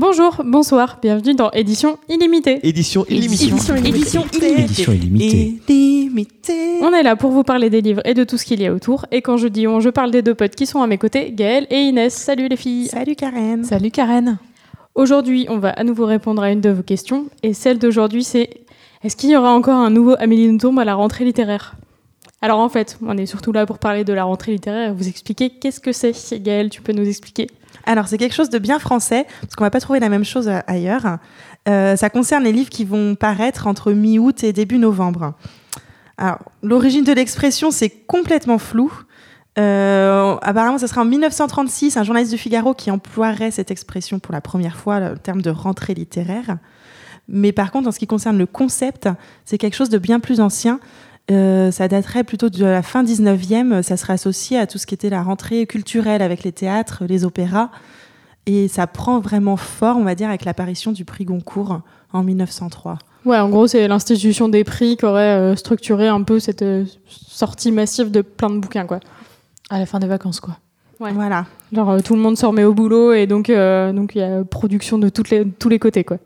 Bonjour, bonsoir, bienvenue dans Édition Illimitée. Édition illimitée. Édition Édition Édition illimitée. illimitée. On est là pour vous parler des livres et de tout ce qu'il y a autour. Et quand je dis on, je parle des deux potes qui sont à mes côtés, Gaëlle et Inès. Salut les filles. Salut Karen. Salut Karen. Aujourd'hui, on va à nouveau répondre à une de vos questions. Et celle d'aujourd'hui, c'est est-ce qu'il y aura encore un nouveau Amélie Nothomb à la rentrée littéraire? Alors en fait, on est surtout là pour parler de la rentrée littéraire et vous expliquer qu'est-ce que c'est. Gaëlle, tu peux nous expliquer? Alors c'est quelque chose de bien français parce qu'on va pas trouver la même chose euh, ailleurs. Euh, ça concerne les livres qui vont paraître entre mi-août et début novembre. Alors l'origine de l'expression c'est complètement flou. Euh, apparemment, ce sera en 1936 un journaliste du Figaro qui emploierait cette expression pour la première fois, le terme de rentrée littéraire. Mais par contre, en ce qui concerne le concept, c'est quelque chose de bien plus ancien. Euh, ça daterait plutôt de la fin 19e. Ça serait associé à tout ce qui était la rentrée culturelle avec les théâtres, les opéras. Et ça prend vraiment fort, on va dire, avec l'apparition du prix Goncourt en 1903. Ouais, en gros, c'est l'institution des prix qui aurait euh, structuré un peu cette euh, sortie massive de plein de bouquins, quoi. À la fin des vacances, quoi. Ouais. Voilà. Genre, euh, tout le monde se remet au boulot et donc euh, donc il y a production de toutes les, tous les côtés, quoi.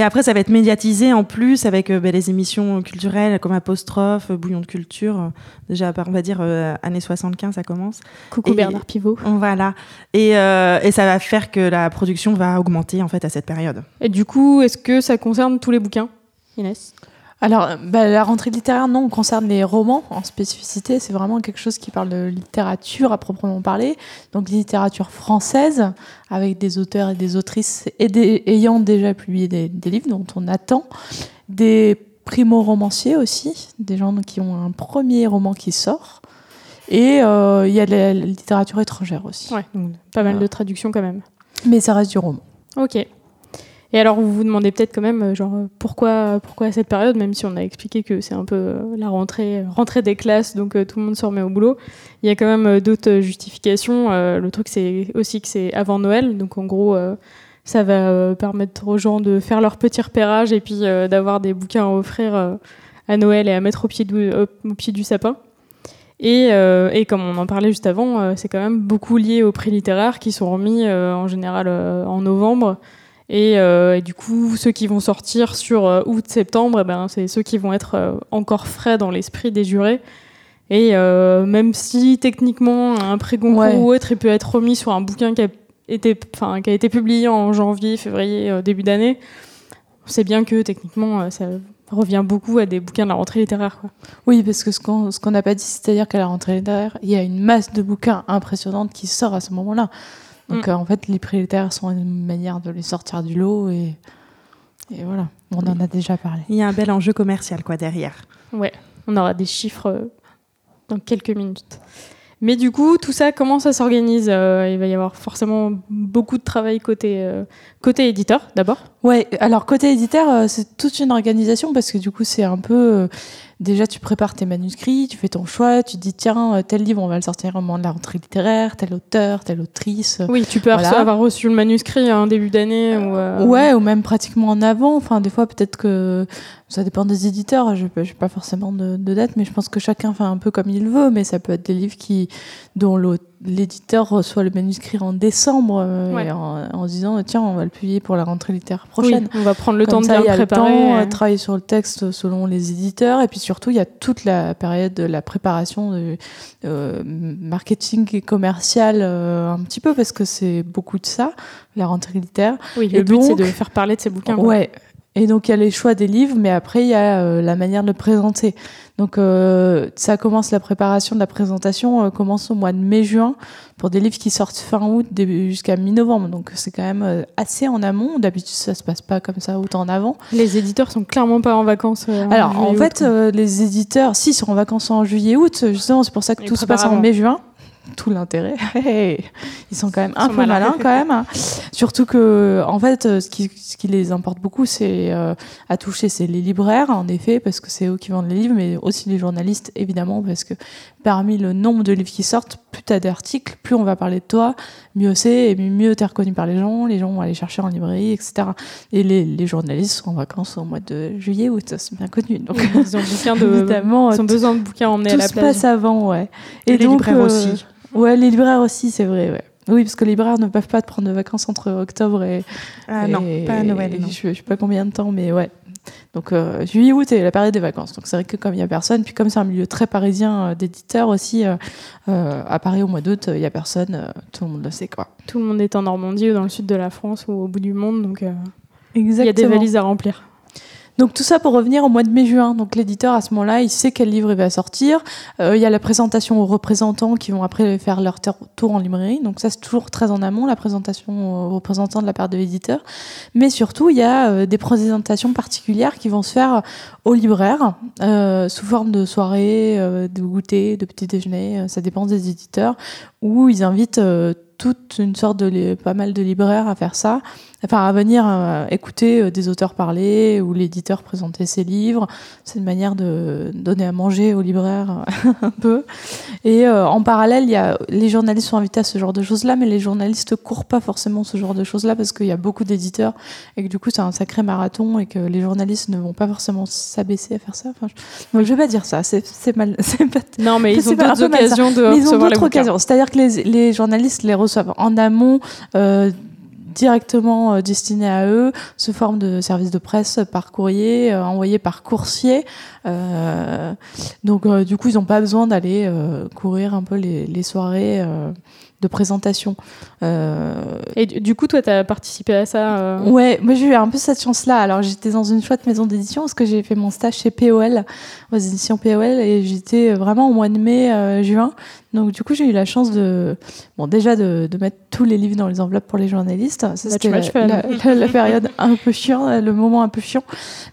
Et après, ça va être médiatisé en plus avec euh, ben, les émissions culturelles comme Apostrophe, euh, Bouillon de culture. euh, déjà, on va dire, euh, années 75, ça commence. Coucou Et- Bernard Pivot. Voilà. Et, euh, et ça va faire que la production va augmenter en fait à cette période. Et du coup, est-ce que ça concerne tous les bouquins Inès? Alors, bah, la rentrée littéraire, non, concerne les romans en spécificité. C'est vraiment quelque chose qui parle de littérature à proprement parler. Donc, littérature française, avec des auteurs et des autrices et des- ayant déjà publié des, des livres dont on attend. Des primo-romanciers aussi, des gens qui ont un premier roman qui sort. Et euh, il y a de la littérature étrangère aussi. Ouais, donc pas mal Voilà. de traductions quand même. Mais ça reste du roman. Ok. Et alors, vous vous demandez peut-être quand même, euh, genre, euh, pourquoi, pourquoi cette période, même si on a expliqué que c'est un peu euh, la rentrée, rentrée des classes, donc tout le monde se remet au boulot. Il y a quand même d'autres justifications. Le truc, c'est aussi que c'est avant Noël, donc en gros, ça va permettre aux gens de faire leur petit repérage et puis d'avoir des bouquins à offrir à Noël et à mettre au pied du, au, pied du sapin. Et, comme on en parlait juste avant, c'est quand même beaucoup lié aux prix littéraires qui sont remis en général en novembre. Et, euh, et du coup, ceux qui vont sortir sur euh, août-septembre, eh ben, c'est ceux qui vont être euh, encore frais dans l'esprit des jurés. Et même si techniquement un prix Goncourt Ouais. ou autre il peut être remis sur un bouquin qui a été, enfin, qui a été publié en janvier, février, début d'année, on sait bien que techniquement ça revient beaucoup à des bouquins de la rentrée littéraire. Quoi. Oui, parce que ce qu'on qu'on n'a pas dit, c'est-à-dire qu'à la rentrée littéraire, il y a une masse de bouquins impressionnante qui sort à ce moment-là. Donc Mm. euh, en fait, les prix littéraires sont une manière de les sortir du lot et, et voilà, on en a déjà parlé. Il y a un bel enjeu commercial quoi derrière. Ouais, on aura des chiffres euh, dans quelques minutes. Mais du coup, tout ça, comment ça s'organise Euh, Il va y avoir forcément beaucoup de travail côté, euh, côté éditeur, d'abord. Ouais, alors côté éditeur, euh, c'est toute une organisation parce que du coup, c'est un peu. déjà, tu prépares tes manuscrits, tu fais ton choix, tu te dis tiens, tel livre, on va le sortir au moment de la rentrée littéraire, tel auteur, telle autrice. Oui, tu peux Voilà. avoir reçu le manuscrit en début d'année. ou, Ouais, ou même pratiquement en avant. Enfin, des fois, peut-être que ça dépend des éditeurs. Je n'ai pas forcément de, de date, mais je pense que chacun fait un peu comme il veut. Mais ça peut être des livres qui, dont l'éditeur reçoit le manuscrit en décembre euh, Ouais. et en, en se disant tiens, on va le publier pour la rentrée littéraire Oui, prochaine. on va prendre le Comme temps de bien le préparer. temps, euh. euh, travailler sur le texte selon les éditeurs. Et puis surtout, il y a toute la période de la préparation de euh, marketing et commercial un petit peu parce que c'est beaucoup de ça, la rentrée littéraire. Oui, et le but, c'est de faire parler de ces bouquins. quoi. Et donc il y a les choix des livres, mais après il y a euh, la manière de le présenter. Donc euh, ça commence la préparation de la présentation euh, commence au mois de mai-juin pour des livres qui sortent fin août jusqu'à mi-novembre. Donc c'est quand même euh, assez en amont. D'habitude ça se passe pas comme ça autant en avant. Les éditeurs sont clairement pas en vacances. euh, Alors en juillet, fait août, euh, les éditeurs, si sont en vacances en juillet-août, justement c'est pour ça que tout se passe en mai-juin. Tout l'intérêt. Hey, Ils sont quand même un peu malins. malins quand même. hein. Surtout que, en fait, euh, ce qui, ce qui les importe beaucoup, c'est euh, à toucher, c'est les libraires, en effet, parce que c'est eux qui vendent les livres, mais aussi les journalistes, évidemment, parce que parmi le nombre de livres qui sortent, plus tu as d'articles, plus on va parler de toi, mieux c'est, et mieux tu es reconnu par les gens, les gens vont aller chercher en librairie, etc. Et les, les journalistes sont en vacances au mois de juillet, août, c'est bien connu. Donc, Ils ont, besoin de, évidemment, ils ont besoin de bouquins emmenés à tout la se plage. passe avant, ouais. Et les donc, libraires euh, aussi. Ouais, les libraires aussi, c'est vrai, ouais. Oui, parce que les libraires ne peuvent pas te prendre de vacances entre octobre et. Ah non, pas à Noël. et non. Je, je sais pas combien de temps, mais ouais. Donc euh, juillet, août et la période des vacances. Donc c'est vrai que comme il y a personne, puis comme c'est un milieu très parisien euh, d'éditeurs aussi, euh, euh, à Paris au mois d'août, euh, il y a personne, euh, tout le monde le sait quoi. Tout le monde est en Normandie ou dans le sud de la France ou au bout du monde, donc euh, il y a des valises à remplir. Donc tout ça pour revenir au mois de mai-juin. Donc l'éditeur à ce moment-là, il sait quel livre il va sortir. Euh, il y a la présentation aux représentants qui vont après faire leur tour en librairie. Donc ça c'est toujours très en amont la présentation aux représentants de la part de l'éditeur. Mais surtout il y a euh, des présentations particulières qui vont se faire aux libraires euh, sous forme de soirées, euh, de goûter, de petits déjeuners. euh, Ça dépend des éditeurs où ils invitent euh, toute une sorte de pas mal de libraires à faire ça enfin à venir euh, écouter euh, des auteurs parler ou l'éditeur présenter ses livres. C'est une manière de donner à manger aux libraires un peu. Et euh, en parallèle, il y a les journalistes sont invités à ce genre de choses-là, mais les journalistes courent pas forcément ce genre de choses-là parce qu'il y a beaucoup d'éditeurs et que du coup c'est un sacré marathon et que les journalistes ne vont pas forcément s'abaisser à faire ça. Enfin, je... je vais pas dire ça, c'est mal, pas Non, mais ils ont d'autres occasions de mais ils ont d'autres occasions. C'est-à-dire que les, les journalistes les reçoivent en amont, euh, directement euh, destinés à eux, sous forme de service de presse par courrier, euh, envoyé par coursier. Euh, donc, euh, du coup, ils n'ont pas besoin d'aller courir un peu les, les soirées de présentation. Et du, coup, toi, tu as participé à ça Ouais, moi j'ai eu un peu cette chance-là. Alors j'étais dans une chouette maison d'édition parce que j'ai fait mon stage chez POL, aux éditions POL, et j'étais vraiment au mois de mai, juin. Donc du coup j'ai eu la chance de, bon déjà de, de mettre tous les livres dans les enveloppes pour les journalistes. Ça Match, c'était la, la- la- la période un peu chiant, le moment un peu chiant.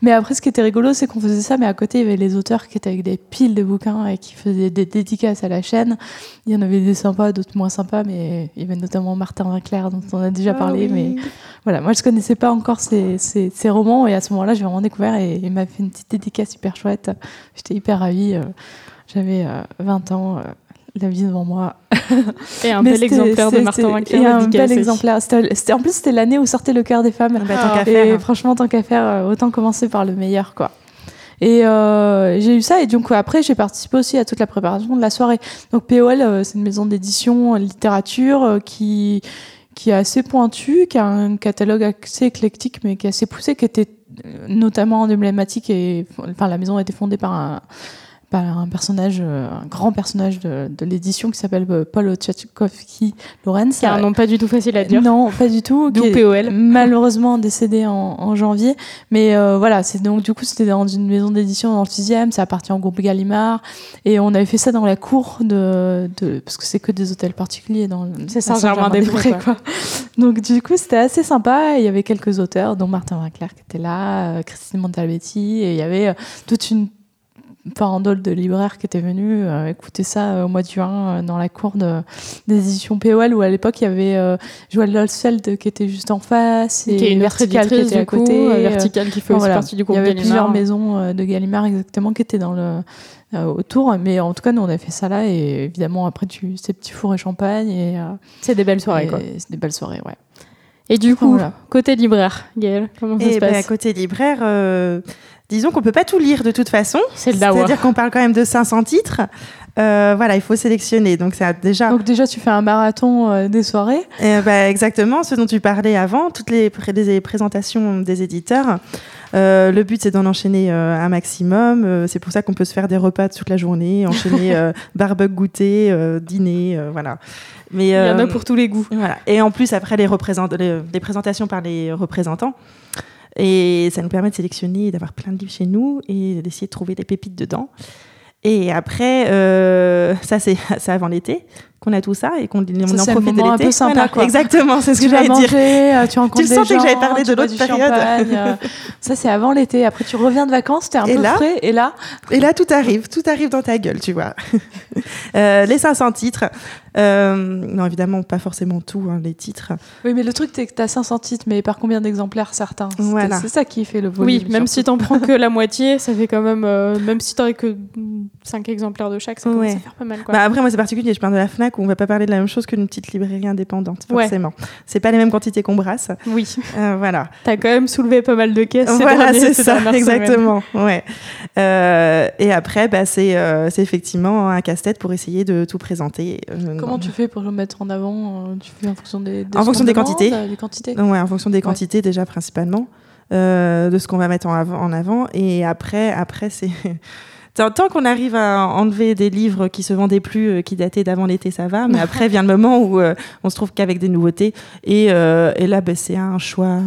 Mais après ce qui était rigolo, c'est qu'on faisait ça, mais à côté il y avait les auteurs qui étaient avec des piles de bouquins et qui faisaient des dédicaces à la chaîne. Il y en avait des sympas, d'autres moins sympas, mais il y avait notamment Martin Winkler dont on a déjà Ah parlé, oui. mais voilà, moi je connaissais pas encore ces, ces, ces romans et à ce moment-là j'ai vraiment découvert et il m'a fait une petite dédicace hyper chouette. J'étais hyper ravie. euh, J'avais euh, 20 ans, euh, la vie devant moi. Et un Mais bel exemplaire de Martin Winkler Et un bel exemplaire. C'était- en plus c'était l'année où sortait Le cœur des femmes. Ah bah, tant Ah. et franchement tant qu'à faire, euh, autant commencer par le meilleur quoi. Et euh, j'ai eu ça et donc après j'ai participé aussi à toute la préparation de la soirée. Donc POL euh, c'est une maison d'édition littérature euh, qui qui est assez pointue, qui a un catalogue assez éclectique mais qui est assez poussé, qui était notamment emblématique et enfin la maison a été fondée par un par un personnage, euh, un grand personnage de, de l'édition qui s'appelle euh, Paul Tchaikovsky Lorenz. C'est un nom pas du tout facile à dire. Non, pas du tout. D'où POL. Malheureusement décédé en, en janvier. Mais euh, voilà, c'est donc du coup c'était dans une maison d'édition dans le 6e, ça appartient au groupe Gallimard et on avait fait ça dans la cour de, de parce que c'est que des hôtels particuliers dans C'est Saint-Germain-des-Prés, quoi. Donc du coup c'était assez sympa. Il y avait quelques auteurs, dont Martin Winkler qui était là, Christine Montalbetti, et il y avait toute une farandole de libraires qui étaient venus euh, écouter ça euh, au mois de juin euh, dans la cour de, des éditions POL où à l'époque il y avait euh, Joël Lolsfeld qui était juste en face et qui est une autre Vertical qui était à coup, côté. euh, euh, Vertical qui fait enfin, aussi voilà. partie du il y groupe avait Gallimard. plusieurs maisons euh, de Gallimard exactement qui étaient dans le autour mais en tout cas nous on a fait ça là et évidemment après tu ces petits fours et champagne et, euh, C'est des belles soirées, et quoi. c'est des belles soirées ouais Et du coup, Voilà. côté libraire, Gaëlle, comment ça Et se ben, à passe? côté libraire, euh, disons qu'on peut pas tout lire de toute façon. C'est le. C'est-à-dire qu'on parle quand même de 500 titres. Euh, voilà, il faut sélectionner. Donc ça déjà. donc déjà tu fais un marathon euh, des soirées Eh ben, exactement, ce dont tu parlais avant, toutes les, pré- les présentations des éditeurs. Euh, le but, c'est d'en enchaîner un maximum. C'est pour ça qu'on peut se faire des repas toute la journée, enchaîner barbecue, goûter, dîner, voilà. Mais Il y en a pour tous les goûts. voilà. Et en plus, après, les, représent- les, les présentations par les représentants. Et ça nous permet de sélectionner, d'avoir plein de livres chez nous et d'essayer de trouver des pépites dedans. Et après, euh, ça, c'est avant l'été qu'on a tout ça et qu'on en profite de l'été. peu sympa, Voilà, quoi. Exactement, c'est ce que tu j'allais dire. euh, tu rencontres le des sentais que j'avais parlé de tu l'autre période. euh, ça c'est avant l'été. Après tu reviens de vacances, t'es un Et peu là frais et là Et là, tout arrive, tout arrive dans ta gueule, tu vois. Euh, les 500 titres. Euh, non, évidemment, pas forcément tout, hein, les titres. Oui, mais le truc, c'est que t'as 500 titres, mais par combien d'exemplaires certains C'est- Voilà. C'est ça qui fait le volume. Oui, même surtout. si t'en prends que la moitié, ça fait quand même. euh, même si t'aurais que 5 exemplaires de chaque, ça commence Ouais. à faire pas mal. Quoi. Bah après, moi, c'est particulier. Je parle de la Fnac où on va pas parler de la même chose qu'une petite librairie indépendante, Ouais. forcément. C'est pas les mêmes quantités qu'on brasse. oui, Euh, voilà. t'as quand même soulevé pas mal de caisses. Voilà, c'est ces ça, exactement. Ouais. Euh, et après, bah, c'est euh, c'est effectivement un casse-tête pour essayer de tout présenter. Euh, Comment non. tu fais pour le mettre en avant Tu fais en fonction des, de En fonction des quantités. des quantités. Ouais, en fonction des quantités déjà principalement, euh, de ce qu'on va mettre en avant, en avant. Et après, après c'est tant, qu'on arrive à enlever des livres qui se vendaient plus, euh, qui dataient d'avant l'été, ça va. Mais après vient le moment où euh, on se trouve qu'avec des nouveautés. Et, euh, et là, ben, c'est un choix, euh,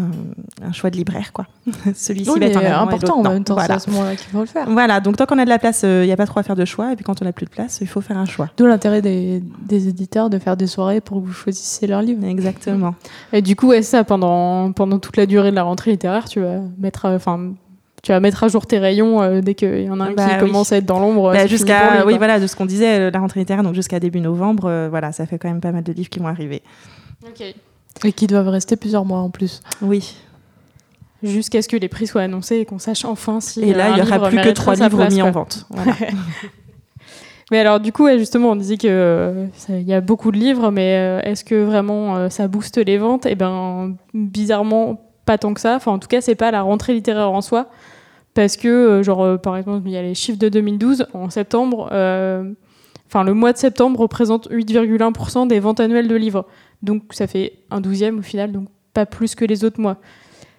un choix de libraire, quoi. Celui-ci Oui, va être important en même temps, c'est Voilà. à ce moment-là qu'il faut le faire. Voilà, donc tant qu'on a de la place, il n'y a pas trop à faire de choix. Et puis quand on n'a plus de place, il faut faire un choix. D'où l'intérêt des, des éditeurs de faire des soirées pour que vous choisissiez leurs livres. Exactement. Et du coup, ouais, ça, pendant, pendant toute la durée de la rentrée littéraire, tu vas mettre, enfin, tu vas mettre à jour tes rayons euh, dès qu'il y en a un Bah qui oui. commence à être dans l'ombre. Bah, jusqu'à oui quoi. voilà de ce qu'on disait euh, la rentrée littéraire donc jusqu'à début novembre euh, voilà ça fait quand même pas mal de livres qui vont arriver Et qui doivent rester plusieurs mois en plus. oui Jusqu'à ce que les prix soient annoncés et qu'on sache enfin si. et euh, là un il y aura livre plus que trois livres place, mis en vente Voilà. Mais alors, du coup, justement, on disait que euh, y a beaucoup de livres, mais euh, est-ce que vraiment euh, ça booste les ventes? Eh ben, bizarrement, pas tant que ça. Enfin, en tout cas, c'est pas la rentrée littéraire en soi, parce que, euh, genre, euh, par exemple, il y a les chiffres de 2012 en septembre. euh, Enfin, le mois de septembre représente 8,1% des ventes annuelles de livres. Donc, ça fait un douzième au final, donc pas plus que les autres mois.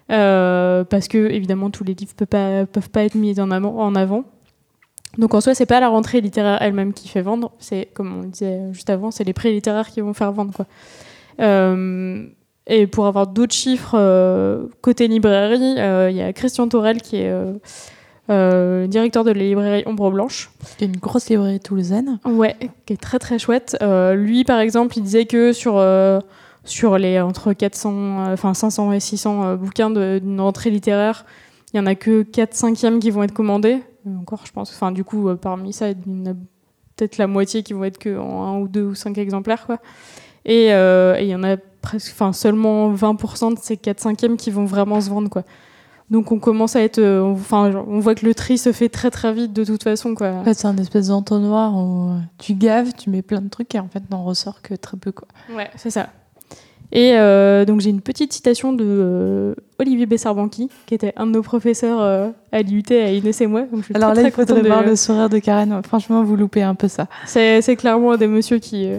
Parce que, évidemment, tous les livres peuvent pas, peuvent pas être mis en avant. En avant. Donc en soi, c'est pas la rentrée littéraire elle-même qui fait vendre, c'est comme on disait juste avant, c'est les prix littéraires qui vont faire vendre quoi. Et pour avoir d'autres chiffres euh, côté librairie, euh, il y a Christian Torel qui est euh, euh, directeur de la librairie Ombre Blanche. Y a une grosse librairie toulousaine. Ouais, qui est très très chouette. Lui, par exemple, il disait que sur, sur les entre 400, euh, enfin 500 et 600 euh, bouquins d'une rentrée littéraire, il y en a que 4 cinquièmes qui vont être commandés. Encore, je pense. Enfin, du coup, parmi ça, il y en a peut-être la moitié qui vont être que en un ou deux ou cinq exemplaires, quoi. Et il y en a presque, enfin seulement 20% de ces 4 cinquièmes qui vont vraiment se vendre, quoi. Donc on commence à être, euh, enfin, on voit que le tri se fait très très vite de toute façon, quoi. En fait, c'est un espèce d'entonnoir où euh, tu gaves, tu mets plein de trucs et en fait, n'en ressort que très peu. Quoi. Ouais, c'est ça. Et euh, donc j'ai une petite citation de euh, Olivier Bessarbanqui, qui était un de nos professeurs euh, à l'IUT, à Inès et moi. Donc je suis Alors très, là, il très faudrait contente de- voir le sourire de Karen. Franchement, vous loupez un peu ça. C'est, clairement un des messieurs qui,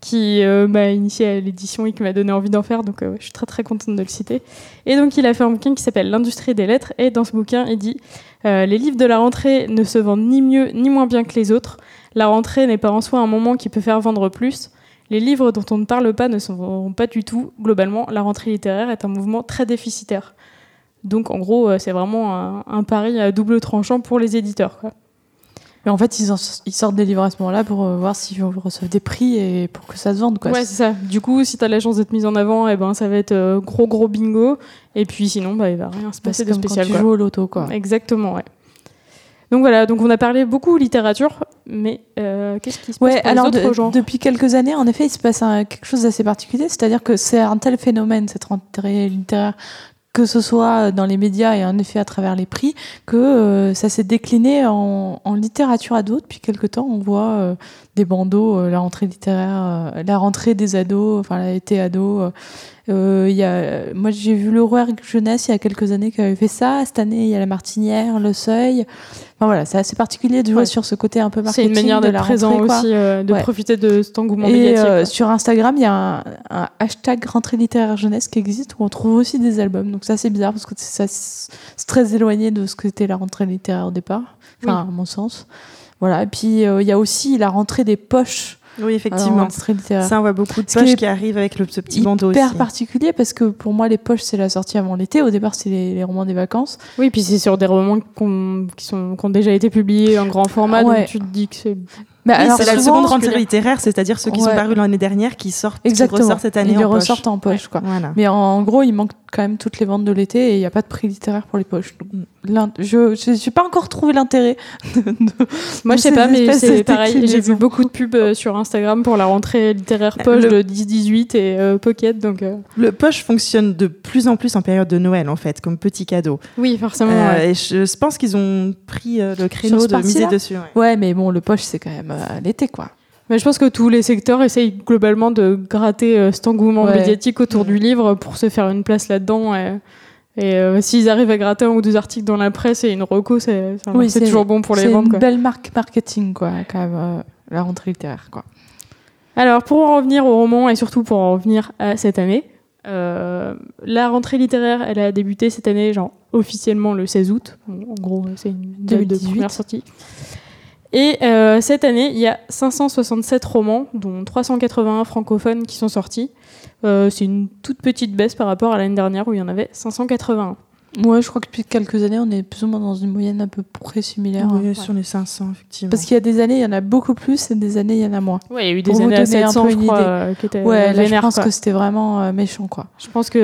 qui m'a initié à l'édition et qui m'a donné envie d'en faire. Donc je suis très très contente de le citer. Et donc il a fait un bouquin qui s'appelle L'industrie des lettres. Et dans ce bouquin, il dit Les livres de la rentrée ne se vendent ni mieux ni moins bien que les autres. La rentrée n'est pas en soi un moment qui peut faire vendre plus. Les livres dont on ne parle pas ne vendront pas du tout. Globalement, la rentrée littéraire est un mouvement très déficitaire. Donc en gros, euh, c'est vraiment un, un pari à double tranchant pour les éditeurs. Quoi. Mais en fait, ils, en- ils sortent des livres à ce moment-là pour euh, voir s'ils reçoivent des prix et pour que ça se vende. Quoi. Ouais, c'est ça. Du coup, si t'as la chance d'être mise en avant, et ben, ça va être euh, gros gros bingo. Et puis sinon, bah, il va rien se Bah, passer c'est de comme spécial. quand tu quoi. joues au loto. Quoi. Exactement, ouais. Donc voilà, donc on a parlé beaucoup littérature, mais euh, qu'est-ce qui se passe Ouais, pour alors les autres de- genres depuis quelques années, en effet, il se passe un- quelque chose d'assez particulier, c'est-à-dire que c'est un tel phénomène, cette rentrée littéraire, que ce soit dans les médias et en effet à travers les prix, que euh, ça s'est décliné en, en littérature ado. Depuis quelques temps, on voit euh, des bandeaux, euh, la rentrée littéraire, euh, la rentrée des ados, enfin l'été ado. euh, euh, y a, moi, j'ai vu le Rouergue Jeunesse il y a quelques années qui avait fait ça. Cette année, il y a la Martinière, le Seuil. Enfin voilà, c'est assez particulier de jouer Ouais. sur ce côté un peu C'est marketing une manière de d'être la présent rentrée, aussi, euh, de Ouais. profiter de cet engouement Et médiatique. euh, sur Instagram, il y a un, un hashtag rentrée littéraire jeunesse qui existe où on trouve aussi des albums. Donc ça, c'est bizarre parce que c'est c'est très éloigné de ce que était la rentrée littéraire au départ. Enfin, à mon sens. Voilà. Et puis, euh, il y a aussi la rentrée des poches. Oui, effectivement. Ça, on voit beaucoup de Ce qui poches qui arrivent avec le, ce petit bandeau hyper aussi. particulier parce que pour moi, les poches, c'est la sortie avant l'été. Au départ, c'est les, les romans des vacances. Oui, puis c'est sur des romans qui, sont, qui ont déjà été publiés en grand format, Ouais. donc tu te dis que c'est Mais Oui, alors c'est la seconde que rentrée littéraire, c'est-à-dire ceux qui sont parus l'année dernière qui sortent, Exactement. qui ressortent cette année Ils en poche. ressortent en poche, quoi. Voilà. Mais en gros, il manque quand même toutes les ventes de l'été et il n'y a pas de prix littéraire pour les poches. Donc, je n'ai pas encore trouvé l'intérêt. de- Moi, je sais ces pas, mais c'est pareil. J'ai vu beaucoup de pubs euh, sur Instagram pour la rentrée littéraire Le- poche de 10-18 et euh, Pocket. Donc, euh, Le poche fonctionne de plus en plus en période de Noël, en fait, comme petit cadeau. oui, forcément. Euh, ouais. Et je, pense qu'ils ont pris le créneau de miser dessus. ouais. Ouais, mais bon, le poche, c'est quand même euh, l'été, quoi. Mais je pense que tous les secteurs essayent globalement de gratter euh, cet engouement Ouais. médiatique autour du livre pour se faire une place là-dedans. Et, et, euh, s'ils arrivent à gratter un ou deux articles dans la presse et une reco, c'est c'est- Oui, c'est c'est- toujours bon pour les C'est ventes. une quoi. belle marque marketing, quoi, quand même, euh, la rentrée littéraire, quoi. Alors, pour en revenir au roman et surtout pour en revenir à cette année, la rentrée littéraire, elle a débuté cette année, genre officiellement le 16 août. En gros, c'est une date de 2018. première sortie. Et euh, cette année, il y a 567 romans, dont 381 francophones qui sont sortis. Euh, c'est une toute petite baisse par rapport à l'année dernière où il y en avait 581. Ouais, je crois que depuis quelques années, on est plus ou moins dans une moyenne à peu près similaire. Oui, hein. sur les 500, effectivement. Parce qu'il y a des années, il y en a beaucoup plus et des années, il y en a moins. Ouais, il y a eu Pour des vous années à donner un 700, peu je crois, idée. euh, qui étaient Ouais, là, je pense quoi. que c'était vraiment euh, méchant, quoi. Je pense qu'il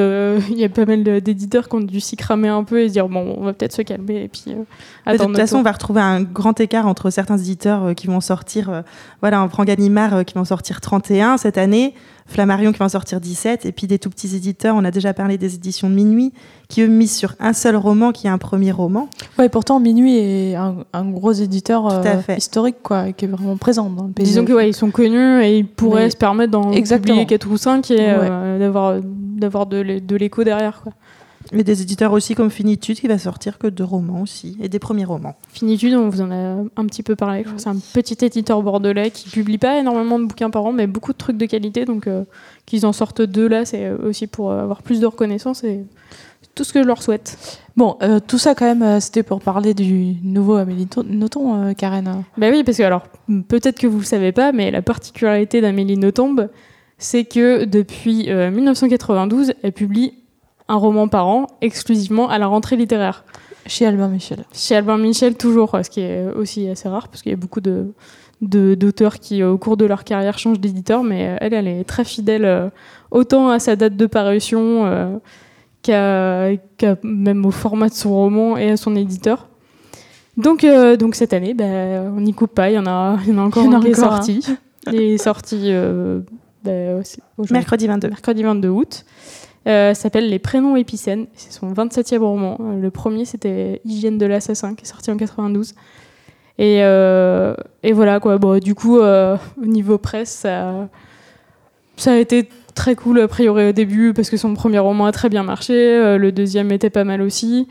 y a pas mal d'éditeurs qui ont dû s'y cramer un peu et se dire bon, on va peut-être se calmer et puis euh, de toute façon, on va retrouver un grand écart entre certains éditeurs euh, qui vont sortir. euh, voilà, on prend Gallimard euh, qui vont sortir 31 cette année, Flammarion qui va en sortir 17, et puis des tout petits éditeurs. On a déjà parlé des éditions de Minuit qui eux misent sur un seul roman qui est un premier roman. Ouais, pourtant, Minuit est un, un gros éditeur Tout à euh, fait. historique, quoi, et qui est vraiment présent dans le pays. Disons que ouais, ils sont connus et ils pourraient Mais- se permettre d'en Exactement. publier 4 ou 5 et euh, d'avoir d'avoir de de l'écho derrière quoi. Et des éditeurs aussi comme Finitude qui va sortir que deux romans aussi, et des premiers romans. Finitude, on vous en a un petit peu parlé. je crois que C'est un petit éditeur bordelais qui publie pas énormément de bouquins par an, mais beaucoup de trucs de qualité. Donc euh, qu'ils en sortent deux là, c'est aussi pour euh, avoir plus de reconnaissance et tout ce que je leur souhaite. Bon, euh, tout ça, quand même, euh, c'était pour parler du nouveau Amélie To- Nothomb, euh, Karen. Bah oui, parce que alors peut-être que vous le savez pas, mais la particularité d'Amélie Nothomb, c'est que depuis euh, 1992, elle publie un roman par an exclusivement à la rentrée littéraire. Chez Albin Michel. Chez Albin Michel, toujours, ce qui est aussi assez rare, parce qu'il y a beaucoup de de- d'auteurs qui, au cours de leur carrière, changent d'éditeur, mais euh, elle, elle est très fidèle euh, autant à sa date de parution euh, qu'à même au format de son roman et à son éditeur. Donc, euh, donc cette année, bah, on n'y coupe pas, il y en a, il y en a encore Il y en a un qui est sorti. Il est sorti euh, bah, aujourd'hui Mercredi 22. mercredi 22 août. Euh, s'appelle Les prénoms épicènes. C'est son 27e roman. Euh, Le premier, c'était Hygiène de l'assassin, qui est sorti en 92. Et, euh, et voilà, quoi. Bon, du coup, euh, au niveau presse, ça, a été très cool, a priori, au début, parce que son premier roman a très bien marché. Le deuxième était pas mal aussi.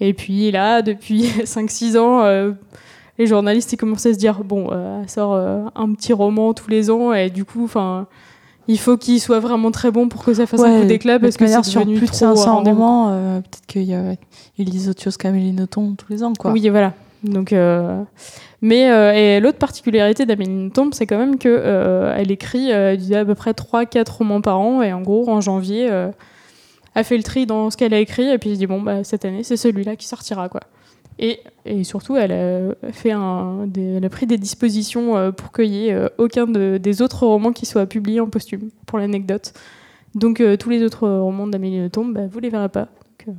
Et puis là, depuis 5-6 ans, les journalistes ils commencent à se dire bon, elle sort un petit roman tous les ans, et du coup, enfin il faut qu'il soit vraiment très bon pour que ça fasse un coup d'éclat parce que c'est sur plus de trop un 500 rendez-vous. romans, euh, peut-être qu'il y a, ils lisent autre chose qu'Amélie Nothomb tous les ans, quoi. Oui, voilà. Donc, euh, mais euh, et l'autre particularité d'Amélie Nothomb, c'est quand même que euh, elle écrit euh, à peu près 3-4 romans par an et en gros en janvier, euh, elle fait le tri dans ce qu'elle a écrit et puis elle se dit bon bah cette année c'est celui-là qui sortira quoi. Et, surtout, des- elle a pris des dispositions euh, pour qu'il n'y ait euh, aucun de- des autres romans qui soient publiés en posthume, pour l'anecdote. Donc euh, tous les autres romans d'Amélie Nothomb, bah, vous les verrez pas. Euh,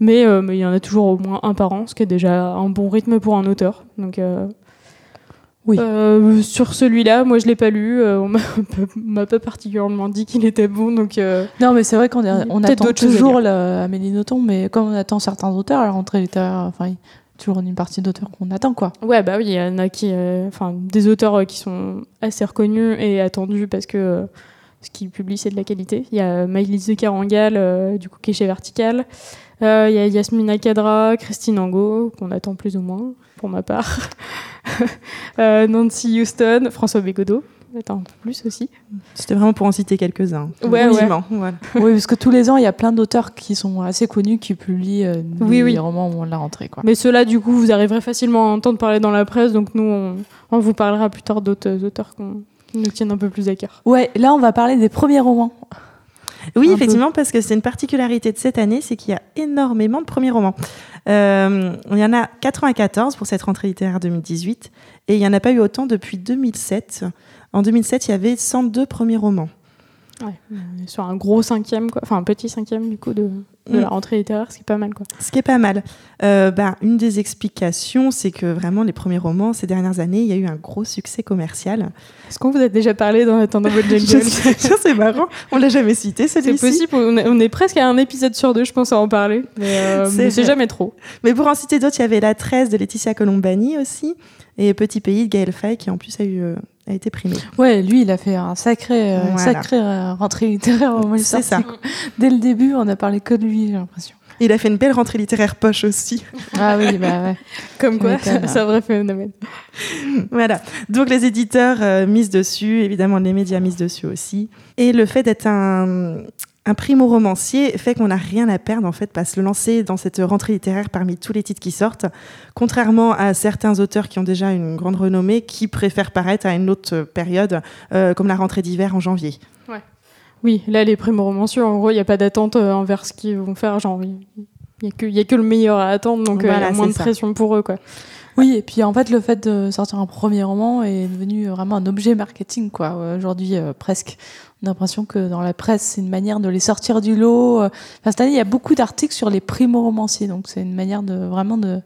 mais euh, il y en a toujours au moins un par an, ce qui est déjà un bon rythme pour un auteur. Euh, Oui. euh, sur celui-là, moi je l'ai pas lu. euh, on m'a m'a pas particulièrement dit qu'il était bon, donc euh, Non, mais c'est vrai qu'on on attend toujours la Amélie Nothomb, mais comme on attend certains auteurs à la rentrée littéraire, enfin, il y a toujours une partie d'auteurs qu'on attend, quoi. Ouais, bah oui, il y en a qui, euh, enfin, des auteurs qui sont assez reconnus et attendus parce que ce qu'ils publient c'est de la qualité. Il y a Maïlise de Carangal, du coup, qui est chez Vertical. Il y a Yasmina Kadra, Christine Angot, qu'on attend plus ou moins, pour ma part. Euh, Nancy Houston, François Bégodeau, on attend un peu plus aussi. C'était vraiment pour en citer quelques-uns. Ouais, ouais. Voilà. oui, parce que tous les ans, il y a plein d'auteurs qui sont assez connus qui publient euh, Oui, des oui. romans au moment de la rentrée, quoi. Mais ceux-là, du coup, vous arriverez facilement à entendre parler dans la presse, donc nous, on, on vous parlera plus tard d'autres euh, auteurs qui nous tiennent un peu plus à cœur. Ouais, là, on va parler des premiers romans. Oui, effectivement, parce que c'est une particularité de cette année, c'est qu'il y a énormément de premiers romans. Euh, il y en a 94 pour cette rentrée littéraire 2018 et il n'y en a pas eu autant depuis 2007. En 2007, il y avait 102 premiers romans. Ouais, sur un gros cinquième, quoi. enfin un petit cinquième du coup de, de la Mm. rentrée littéraire, ce qui est pas mal. Quoi. Ce qui est pas mal. Euh, bah, une des explications, c'est que vraiment les premiers romans, ces dernières années, il y a eu un gros succès commercial. Est-ce qu'on vous a déjà parlé dans Attendant votre Je jingle sais- c'est marrant, on l'a jamais cité C'est celui-ci. possible, on est, on est presque à un épisode sur deux, je pense, à en parler. Mais euh, C'est c'est jamais trop. Mais pour en citer d'autres, il y avait La 13 de Laetitia Colombani aussi, et Petit Pays de Gaël Faye, qui en plus a, eu, euh, a été primé. Ouais, lui, il a fait un sacré, euh, Voilà. sacré euh, rentrée littéraire au C'est ça. quoi. Dès le début, on a parlé que de lui, j'ai l'impression. Il a fait une belle rentrée littéraire poche aussi. Ah oui, bah ouais. Comme quoi, c'est un vrai phénomène. voilà. Donc les éditeurs euh, misent dessus, évidemment les médias misent dessus aussi. Et le fait d'être un, un primo-romancier fait qu'on n'a rien à perdre en fait, pas se lancer dans cette rentrée littéraire parmi tous les titres qui sortent, contrairement à certains auteurs qui ont déjà une grande renommée, qui préfèrent paraître à une autre période, euh, comme la rentrée d'hiver en janvier. Oui, là, les primo-romanciers, en gros, il n'y a pas d'attente euh, envers ce qu'ils vont faire. Genre, il n'y a, que- il y a que le meilleur à attendre, donc euh, y a moins de ça. pression pour eux. Quoi. Oui, et puis en fait, le fait de sortir un premier roman est devenu vraiment un objet marketing, quoi. Euh, Aujourd'hui, euh, presque. On a l'impression que dans la presse, c'est une manière de les sortir du lot. Euh, Enfin, cette année, il y a beaucoup d'articles sur les primo-romanciers, donc c'est une manière de vraiment de.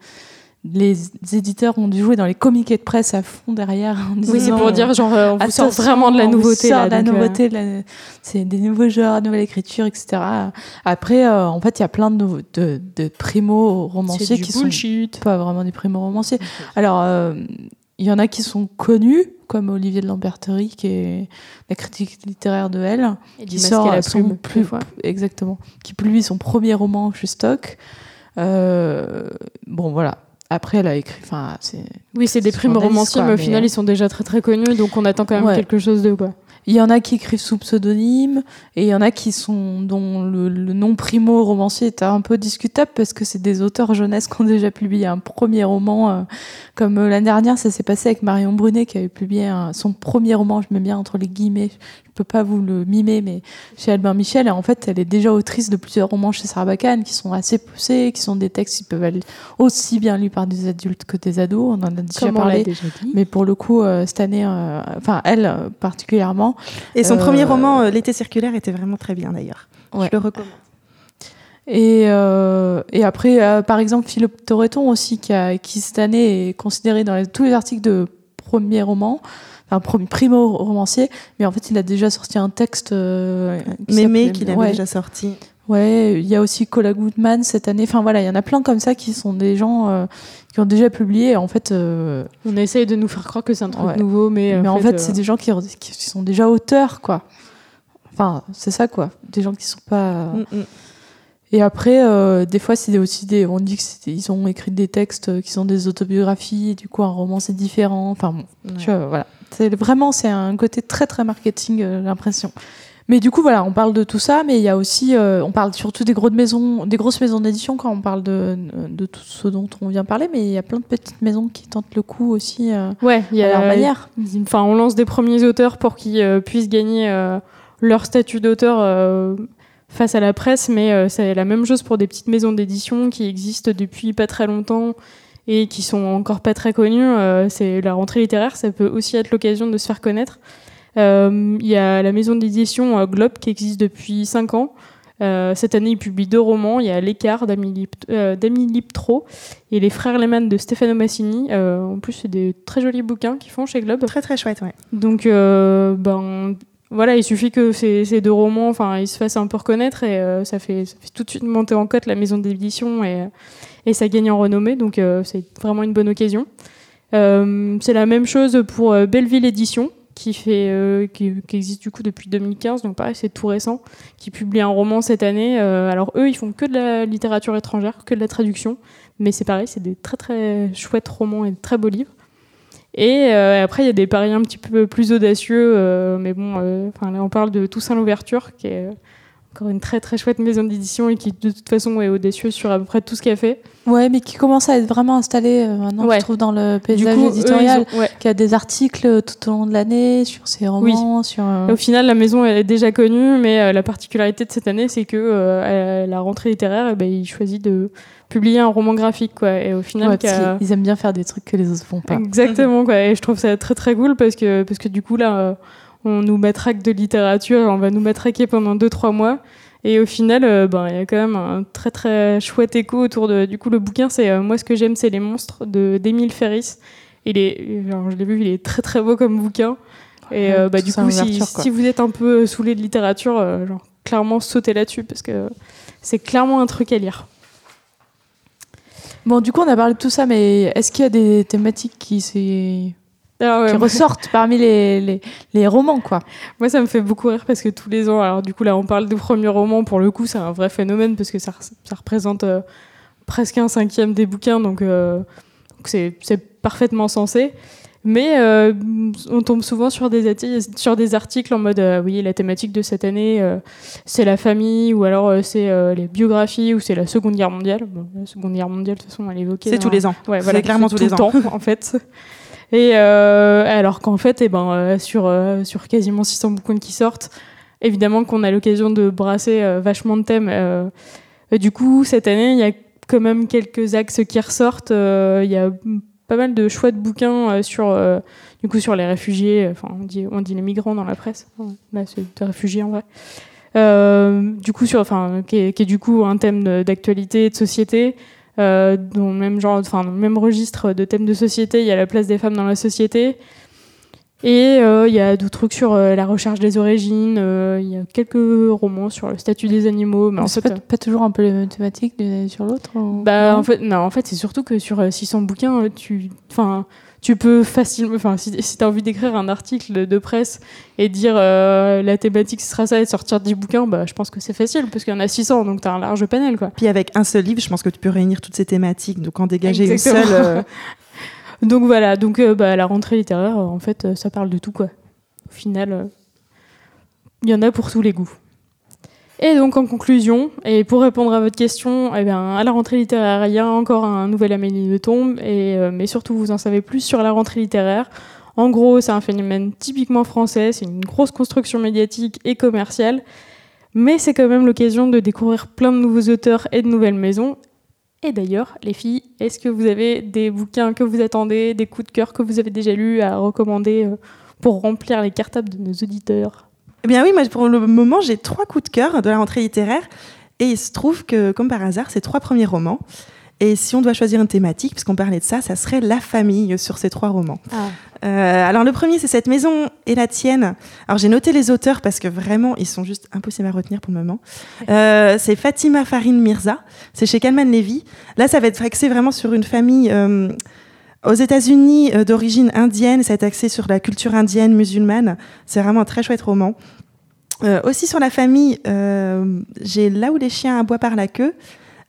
Les éditeurs ont dû jouer dans les communiqués de presse à fond derrière. en Oui, c'est pour dire, genre, euh, on vous sort vraiment de la nouveauté. là, de la euh, nouveauté, c'est des nouveaux genres, nouvelle écriture, etc. Après, euh, en fait, il y a plein de, de, de primo romanciers qui sont bullshit. pas vraiment des primo romanciers. Alors, euh, il y en a qui sont connus, comme Olivier de Lamberterie, qui est la critique littéraire de Elle, Et qui sort la son plume, plus- exactement, qui publie son premier roman chez Stock. Euh, bon, voilà. Après, elle a écrit, enfin, c'est Oui, c'est des Sur primo-romanciers, Indice, mais au final, mais- ils sont déjà très très connus, donc on attend quand même Ouais. quelque chose d'eux. Quoi. Il y en a qui écrivent sous pseudonyme et il y en a qui sont dont le, le nom primo romancier est un peu discutable parce que c'est des auteurs jeunesse qui ont déjà publié un premier roman. euh, comme euh, l'année dernière, ça s'est passé avec Marion Brunet qui avait publié un- son premier roman. Je mets bien entre les guillemets. Je peux pas vous le mimer, mais chez Albin Michel. Et en fait, elle est déjà autrice de plusieurs romans chez Sarbacane qui sont assez poussés, qui sont des textes qui peuvent aller aussi bien lus par des adultes que des ados. On en a déjà Comme parlé. déjà dit. Mais pour le coup, euh, cette année, euh, enfin elle euh, particulièrement, Et son Euh, premier roman, euh, L'été circulaire, était vraiment très bien d'ailleurs. Ouais. Je le recommande. Et, euh, et après, euh, par exemple, Philippe Torreton aussi, qui, a, qui cette année est considéré dans les- tous les articles de premier roman, enfin premier, primo romancier, mais en fait, il a déjà sorti un texte. Euh, Mémé, qu'il avait ouais, déjà sorti. Ouais, il y a aussi Cola Goodman cette année. Enfin voilà, il y en a plein comme ça qui sont des gens euh, qui ont déjà publié. En fait, euh, On essaye de nous faire croire que c'est un truc Ouais. nouveau, mais, mais en fait, euh, c'est des gens qui, qui sont déjà auteurs, quoi. Enfin, c'est ça, quoi. Des gens qui sont pas. Mm, mm. Et après, euh, des fois, c'est aussi des. On dit qu'ils ont écrit des textes euh, qui sont des autobiographies, et du coup, un roman, c'est différent. Enfin, bon, Ouais. tu vois, voilà. C'est vraiment, c'est un côté très, très marketing, euh, l'impression. Mais du coup, voilà, on parle de tout ça, mais il y a aussi. euh, on parle surtout des, grosses maisons, des grosses maisons d'édition quand on parle de, de tout ce dont on vient parler, mais il y a plein de petites maisons qui tentent le coup aussi euh, Ouais, il y à a leur manière. Enfin, on lance des premiers auteurs pour qu'ils puissent gagner leur statut d'auteur face à la presse, mais c'est la même chose pour des petites maisons d'édition qui existent depuis pas très longtemps et qui sont encore pas très connues. Euh, c'est la rentrée littéraire, ça peut aussi être l'occasion de se faire connaître. Euh, Il y a la maison d'édition euh, Globe qui existe depuis 5 ans. Cette année, il publie deux romans. Il y a L'écart d'Amélie Lipt- d'Amélie Liptro et Les Frères Lehmann de Stefano Massini. En plus, c'est des très jolis bouquins qu'ils font chez Globe. Très très chouette, ouais. Donc, ben, voilà, il suffit que ces, ces deux romans, enfin, ils se fassent un peu reconnaître et euh, ça, fait, ça fait tout de suite monter en cote la maison d'édition et, et ça gagne en renommée. Donc, euh, c'est vraiment une bonne occasion. Euh, c'est la même chose pour euh, Belleville Édition, qui, fait, qui, existe du coup depuis 2015, donc pareil, c'est tout récent, qui publie un roman cette année. Alors, eux, ils font que de la littérature étrangère, que de la traduction, mais c'est pareil, c'est des très très chouettes romans et de très beaux livres. Et après, il y a des paris un petit peu plus audacieux, mais bon, enfin, là, on parle de Toussaint l'ouverture, qui est encore une très très chouette maison d'édition et qui de toute façon est audacieuse sur à peu près tout ce qu'elle fait. Ouais, mais qui commence à être vraiment installée euh, maintenant, Ouais. je trouve, dans le paysage coup, éditorial. ont- ouais. Qui a des articles tout au long de l'année sur ses romans, sur. euh, Au final, la maison elle est déjà connue, mais euh, la particularité de cette année, c'est que à la rentrée littéraire, eh ben, il choisit de publier un roman graphique, quoi. Et au final, ouais, parce ils aiment bien faire des trucs que les autres font pas. Exactement, quoi. Et je trouve ça très très cool parce que, parce que du coup, là, on nous matraque de littérature, on va nous matraquer pendant 2-3 mois. Et au final, euh, ben, il y a quand même un très très chouette écho autour de. Du coup, le bouquin, c'est euh, Moi, ce que j'aime, c'est les monstres de d'Émile Ferris. Il est, genre, je l'ai vu, il est très très beau comme bouquin. Et euh, bah, du coup, si, vous êtes un peu saoulé de littérature, genre, clairement sautez là-dessus parce que c'est clairement un truc à lire. Bon, du coup, on a parlé de tout ça, mais est-ce qu'il y a des thématiques qui, ouais, qui ressortent parmi les, les, les romans, quoi Moi, ça me fait beaucoup rire parce que tous les ans, alors du coup, là, on parle de premier roman. Pour le coup, c'est un vrai phénomène parce que ça, ça représente euh, presque un cinquième des bouquins, donc euh, c'est parfaitement sensé. Mais euh, on tombe souvent sur des, sur des articles en mode euh, oui, la thématique de cette année, c'est la famille, ou alors c'est les biographies, ou c'est la Seconde Guerre mondiale. Bon, la Seconde Guerre mondiale, de toute façon, elle est évoquée. C'est tous les ans. Ouais, C'est voilà, clairement tous les ans. temps, en fait. Et euh, alors qu'en fait, eh ben, euh, sur, euh, sur quasiment 600 bouquins qui sortent, évidemment qu'on a l'occasion de brasser vachement de thèmes. du coup, cette année, il y a quand même quelques axes qui ressortent. Il y a pas mal de choix de bouquins sur, euh, du coup, sur les réfugiés. Enfin, on dit, on dit les migrants dans la presse. Là, c'est des réfugiés en vrai. Euh, du coup, sur, enfin, qui est, qui est du coup un thème d'actualité et de société. Euh, dans le même genre, enfin, dans le même registre de thèmes de société, il y a la place des femmes dans la société. Et euh, il y a d'autres trucs sur euh, la recherche des origines. euh, Il y a quelques romans sur le statut des animaux. Mais en C'est fait, pas, pas toujours un peu les mêmes thématiques d'une année sur l'autre ou- bah, non en fait, non, en fait, c'est surtout que sur euh, 600 bouquins, tu, enfin, tu peux facilement, enfin, si, si tu as envie d'écrire un article de, de presse et dire euh, la thématique ce sera ça et sortir 10 bouquins, bah, je pense que c'est facile parce qu'il y en a 600, donc tu as un large panel, quoi. Puis avec un seul livre, je pense que tu peux réunir toutes ces thématiques. Donc en dégager Exactement. une seule. Donc voilà, donc euh, bah, la rentrée littéraire, euh, en fait, euh, ça parle de tout, quoi. Au final, il y en a pour tous les goûts. Et donc en conclusion, et pour répondre à votre question, eh bien, à la rentrée littéraire, il y a encore un nouvel Amélie de tombe, mais surtout vous en savez plus sur la rentrée littéraire. En gros, c'est un phénomène typiquement français, c'est une grosse construction médiatique et commerciale, mais c'est quand même l'occasion de découvrir plein de nouveaux auteurs et de nouvelles maisons. Et d'ailleurs, les filles, est-ce que vous avez des bouquins que vous attendez, des coups de cœur que vous avez déjà lus à recommander euh, pour remplir les cartables de nos auditeurs? Eh bien oui, moi pour le moment, j'ai trois coups de cœur de la rentrée littéraire. Et il se trouve que, comme par hasard, c'est trois premiers romans. Et si on doit choisir une thématique, puisqu'on parlait de ça, ça serait la famille sur ces trois romans. Euh, alors le premier, c'est Cette maison et la tienne. Alors j'ai noté les auteurs parce que vraiment, ils sont juste impossibles à retenir pour le moment. Euh, c'est Fatima Farine Mirza. C'est chez Kalman Levy. Là, ça va être axé vraiment sur une famille euh, aux États-Unis d'origine indienne. Ça va être axé sur la culture indienne, musulmane. C'est vraiment un très chouette roman. Aussi sur la famille, j'ai Là où les chiens aboient par la queue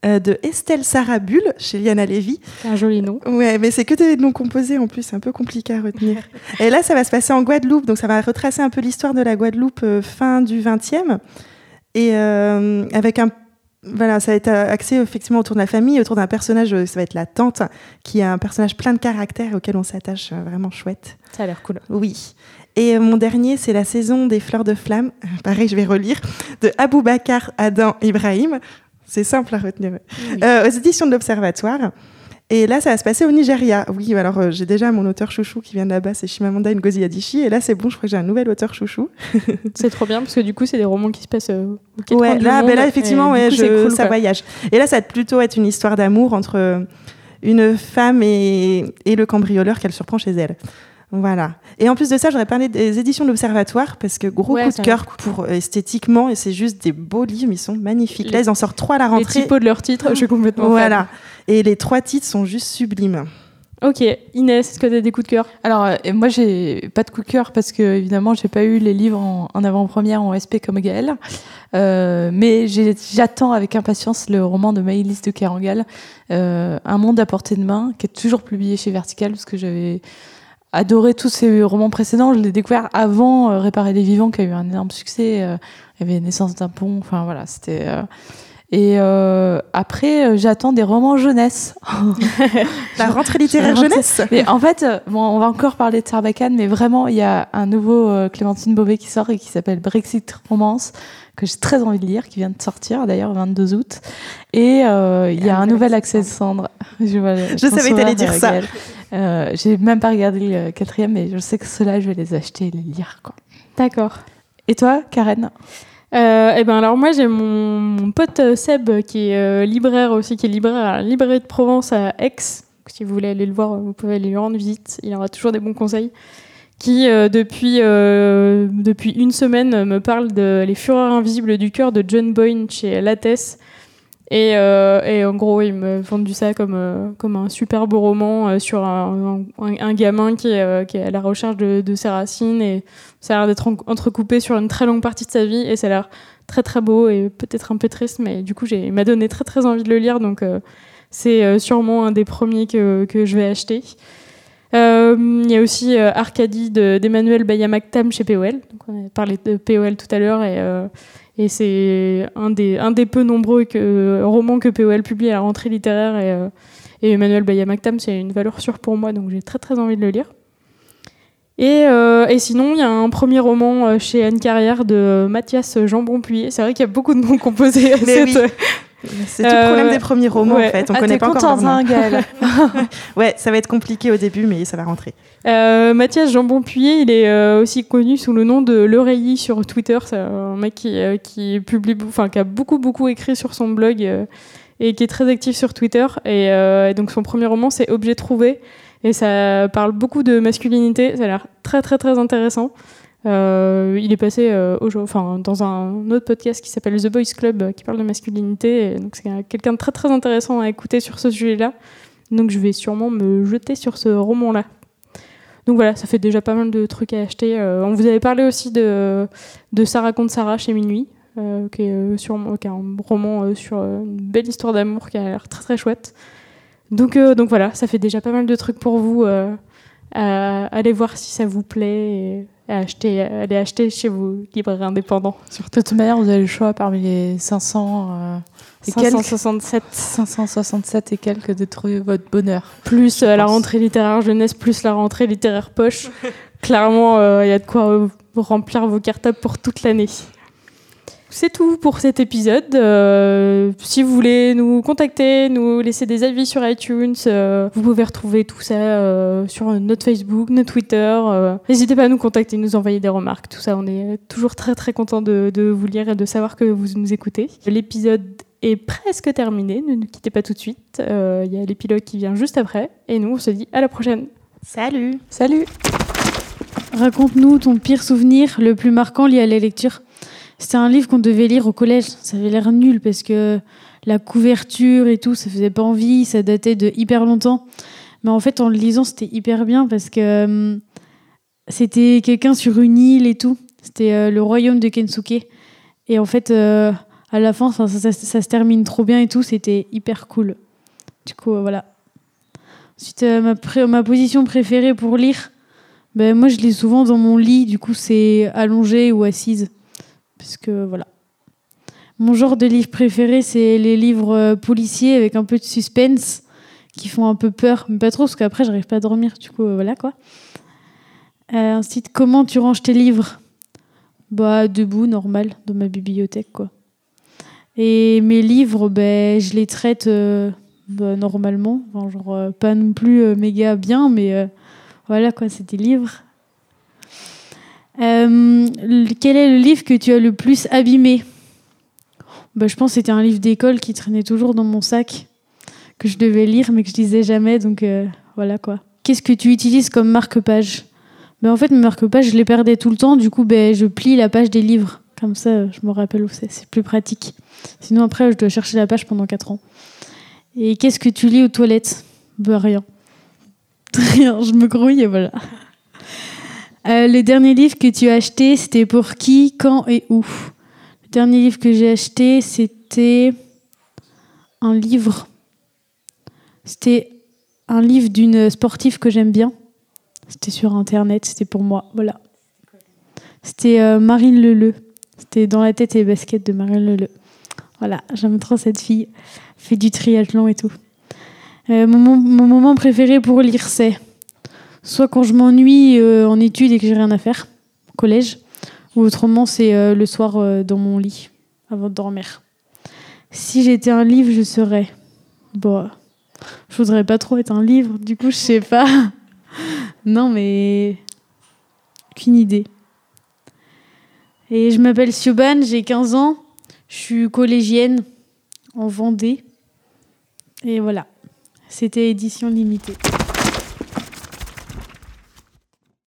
euh, de Estelle Sarabul chez Liana Levy. C'est un joli nom. Ouais, mais c'est que des noms composés en plus, c'est un peu compliqué à retenir. Et là, ça va se passer en Guadeloupe, donc ça va retracer un peu l'histoire de la Guadeloupe euh, fin du 20e. Et euh, avec un. Voilà, ça va être axé effectivement autour de la famille, autour d'un personnage, ça va être la tante, qui est un personnage plein de caractère auquel on s'attache, vraiment chouette. Ça a l'air cool. Oui. Et mon dernier, c'est La saison des fleurs de flamme. Pareil, je vais relire. De Aboubacar Adam Ibrahim. C'est simple à retenir. Euh, aux éditions de l'Observatoire. Et là, ça va se passer au Nigeria. Oui, alors euh, j'ai déjà mon auteur chouchou qui vient de là-bas, c'est Chimamanda Ngozi Adichie. Et là, c'est bon, je crois que j'ai un nouvel auteur chouchou. C'est trop bien parce que du coup, c'est des romans qui se passent euh, aux Ouais, là, monde, ben là, et effectivement, ouais, coup, c'est je- cool, ça quoi. voyage. Et là, ça va plutôt être une histoire d'amour entre euh, une femme et, et le cambrioleur qu'elle surprend chez elle. Voilà. Et en plus de ça, j'aurais parlé des éditions de l'Observatoire parce que gros Ouais, coup de cœur pour euh, esthétiquement et c'est juste des beaux livres, ils sont magnifiques. Les- Là, ils en sortent trois à la Les rentrée. typos de leurs titres, je suis complètement fan. Voilà. Et les trois titres sont juste sublimes. Ok, Inès, est-ce que tu as des coups de cœur? Alors, euh, moi, j'ai pas de coup de cœur parce que, évidemment, j'ai pas eu les livres en, en avant-première en SP comme Gaël. Euh, mais j'attends avec impatience le roman de Maïlis de Kerangal, euh, Un monde à portée de main, qui est toujours publié chez Vertical parce que j'avais adoré tous ces romans précédents. Je l'ai découvert avant euh, Réparer les vivants, qui a eu un énorme succès. Euh, il y avait Naissance d'un pont. Enfin voilà, c'était. Et euh, après, euh, j'attends des romans jeunesse. La rentrée littéraire jeunesse. Mais en fait, euh, bon, on va encore parler de Sarbacane, mais vraiment, il y a un nouveau euh, Clémentine Beauvais qui sort et qui s'appelle Brexit Romance, que j'ai très envie de lire, qui vient de sortir d'ailleurs le 22 août. Et euh, il y a un nouvel accès de cendre. Je, Je savais que t'allais dire ça. J'ai même pas regardé le quatrième, mais je sais que ceux-là, je vais les acheter et les lire. D'accord. Et toi, Karen? Euh, eh ben alors moi j'ai mon, pote euh, Seb qui est euh, libraire aussi, qui est libraire à la librairie de Provence à Aix. Si vous voulez aller le voir, vous pouvez aller lui rendre visite. Il aura toujours des bons conseils. Qui depuis depuis une semaine me parle de Les Fureurs invisibles du cœur de John Boyne chez Lattès. Et, euh, et en gros, il me vendu ça comme, euh, comme un super beau roman euh, sur un, un- gamin qui est, qui est à la recherche de, de ses racines. Et ça a l'air d'être en- entrecoupé sur une très longue partie de sa vie. Et ça a l'air très très beau et peut-être un peu triste. Mais du coup, j'ai- il m'a donné très très envie de le lire. Donc c'est sûrement un des premiers que, que je vais acheter. Il y a aussi euh, Arcadie de- d'Emmanuel Bayamaktam chez POL. Donc on a parlé de POL tout à l'heure et, et c'est un des, un des peu nombreux que, romans que POL publie à la rentrée littéraire. Et, euh, et Emmanuel Bayamaktam, c'est une valeur sûre pour moi, donc j'ai très très envie de le lire. Et, euh, et sinon, il y a un premier roman euh, chez Anne Carrière de Mathias Jambon-Puyer. C'est vrai qu'il y a beaucoup de noms composés à cette, C'est tout le problème des premiers romans ouais. en fait. On ah, connaît pas encore leur nom. Ouais, ça va être compliqué au début, mais ça va rentrer. Euh, Mathias Jambon-Puyer, il est euh, aussi connu sous le nom de L'Oreilly sur Twitter. C'est un mec qui, euh, qui publie, enfin qui a beaucoup beaucoup écrit sur son blog et qui est très actif sur Twitter. Et, euh, et donc son premier roman, c'est Objet trouvé, et ça parle beaucoup de masculinité. Ça a l'air très très très intéressant. Euh, il est passé euh, dans un autre podcast qui s'appelle The Boys Club euh, qui parle de masculinité. Donc c'est quelqu'un de très très intéressant à écouter sur ce sujet-là. Donc je vais sûrement me jeter sur ce roman-là. Donc voilà, ça fait déjà pas mal de trucs à acheter. Euh, on vous avait parlé aussi de, de Ça raconte Sarah chez Minuit, qui, est, sûrement- qui est un roman sur une belle histoire d'amour qui a l'air très très chouette. Donc, donc voilà, ça fait déjà pas mal de trucs pour vous. à aller voir si ça vous plaît à acheter, à aller acheter chez vos libraires indépendants. De toute manière, vous avez le choix parmi les 500 euh, et quelques. 567 567 et quelques de trouver votre bonheur. plus euh, la rentrée littéraire jeunesse, plus la rentrée littéraire poche. Clairement, il y a de quoi euh, remplir vos cartables pour toute l'année. C'est tout pour cet épisode. Euh, si vous voulez nous contacter, nous laisser des avis sur iTunes, euh, vous pouvez retrouver tout ça euh, sur notre Facebook, notre Twitter. euh. N'hésitez pas à nous contacter, nous envoyer des remarques. Tout ça, on est toujours très très content de, de vous lire et de savoir que vous nous écoutez. L'épisode est presque terminé. Ne nous quittez pas tout de suite. Euh, Il y a l'épilogue qui vient juste après. Et nous, on se dit à la prochaine. Salut Salut Raconte-nous ton pire souvenir, le plus marquant lié à la lecture. C'était un livre qu'on devait lire au collège. Ça avait l'air nul parce que la couverture et tout, ça faisait pas envie, ça datait de hyper longtemps. Mais en fait, en le lisant, c'était hyper bien parce que hum, c'était quelqu'un sur une île et tout. C'était euh, le royaume de Kensuke. Et en fait, euh, à la fin, ça, se termine trop bien et tout. C'était hyper cool. Du coup, euh, voilà. Ensuite, euh, ma, position préférée pour lire, ben, moi, je lis souvent dans mon lit, du coup, c'est allongé ou assise. Parce que voilà. Mon genre de livre préféré, c'est les livres euh, policiers avec un peu de suspense, qui font un peu peur, mais pas trop, parce qu'après, j'arrive pas à dormir, du coup, euh, voilà quoi. Euh, comment tu ranges tes livres? Bah, debout, normal, dans ma bibliothèque, quoi. Et mes livres, ben, je les traite bah, normalement, genre, pas non plus méga bien, mais voilà quoi, c'est des livres. Euh, quel est le livre que tu as le plus abîmé bah, Je pense que c'était un livre d'école qui traînait toujours dans mon sac, que je devais lire mais que je lisais jamais, donc euh, voilà quoi. Qu'est-ce que tu utilises comme marque-page ben, En fait, mes marque-pages, je les perdais tout le temps, du coup, ben, je plie la page des livres. Comme ça, je me rappelle où c'est, c'est plus pratique. Sinon, après, je dois chercher la page pendant 4 ans. Et qu'est-ce que tu lis aux toilettes Ben, rien. Rien, je me grouille et voilà. Euh, le dernier livre que tu as acheté, c'était pour qui, quand et où? Le dernier livre que j'ai acheté, c'était un livre. C'était un livre d'une sportive que j'aime bien. C'était sur Internet, c'était pour moi. Voilà. C'était euh, Marine Leleu. C'était dans la tête et les baskets de Marine Leleu. Voilà, j'aime trop cette fille. Fait du triathlon et tout. Euh, mon moment préféré pour lire, c'est soit quand je m'ennuie euh, en études et que j'ai rien à faire, collège, ou autrement, c'est euh, le soir euh, dans mon lit, avant de dormir. Si j'étais un livre, je serais. Bon, je voudrais pas trop être un livre, du coup, je sais pas. non, mais. Aucune idée. Et je m'appelle Siobhan, j'ai 15 ans, je suis collégienne en Vendée. Et voilà, c'était édition limitée.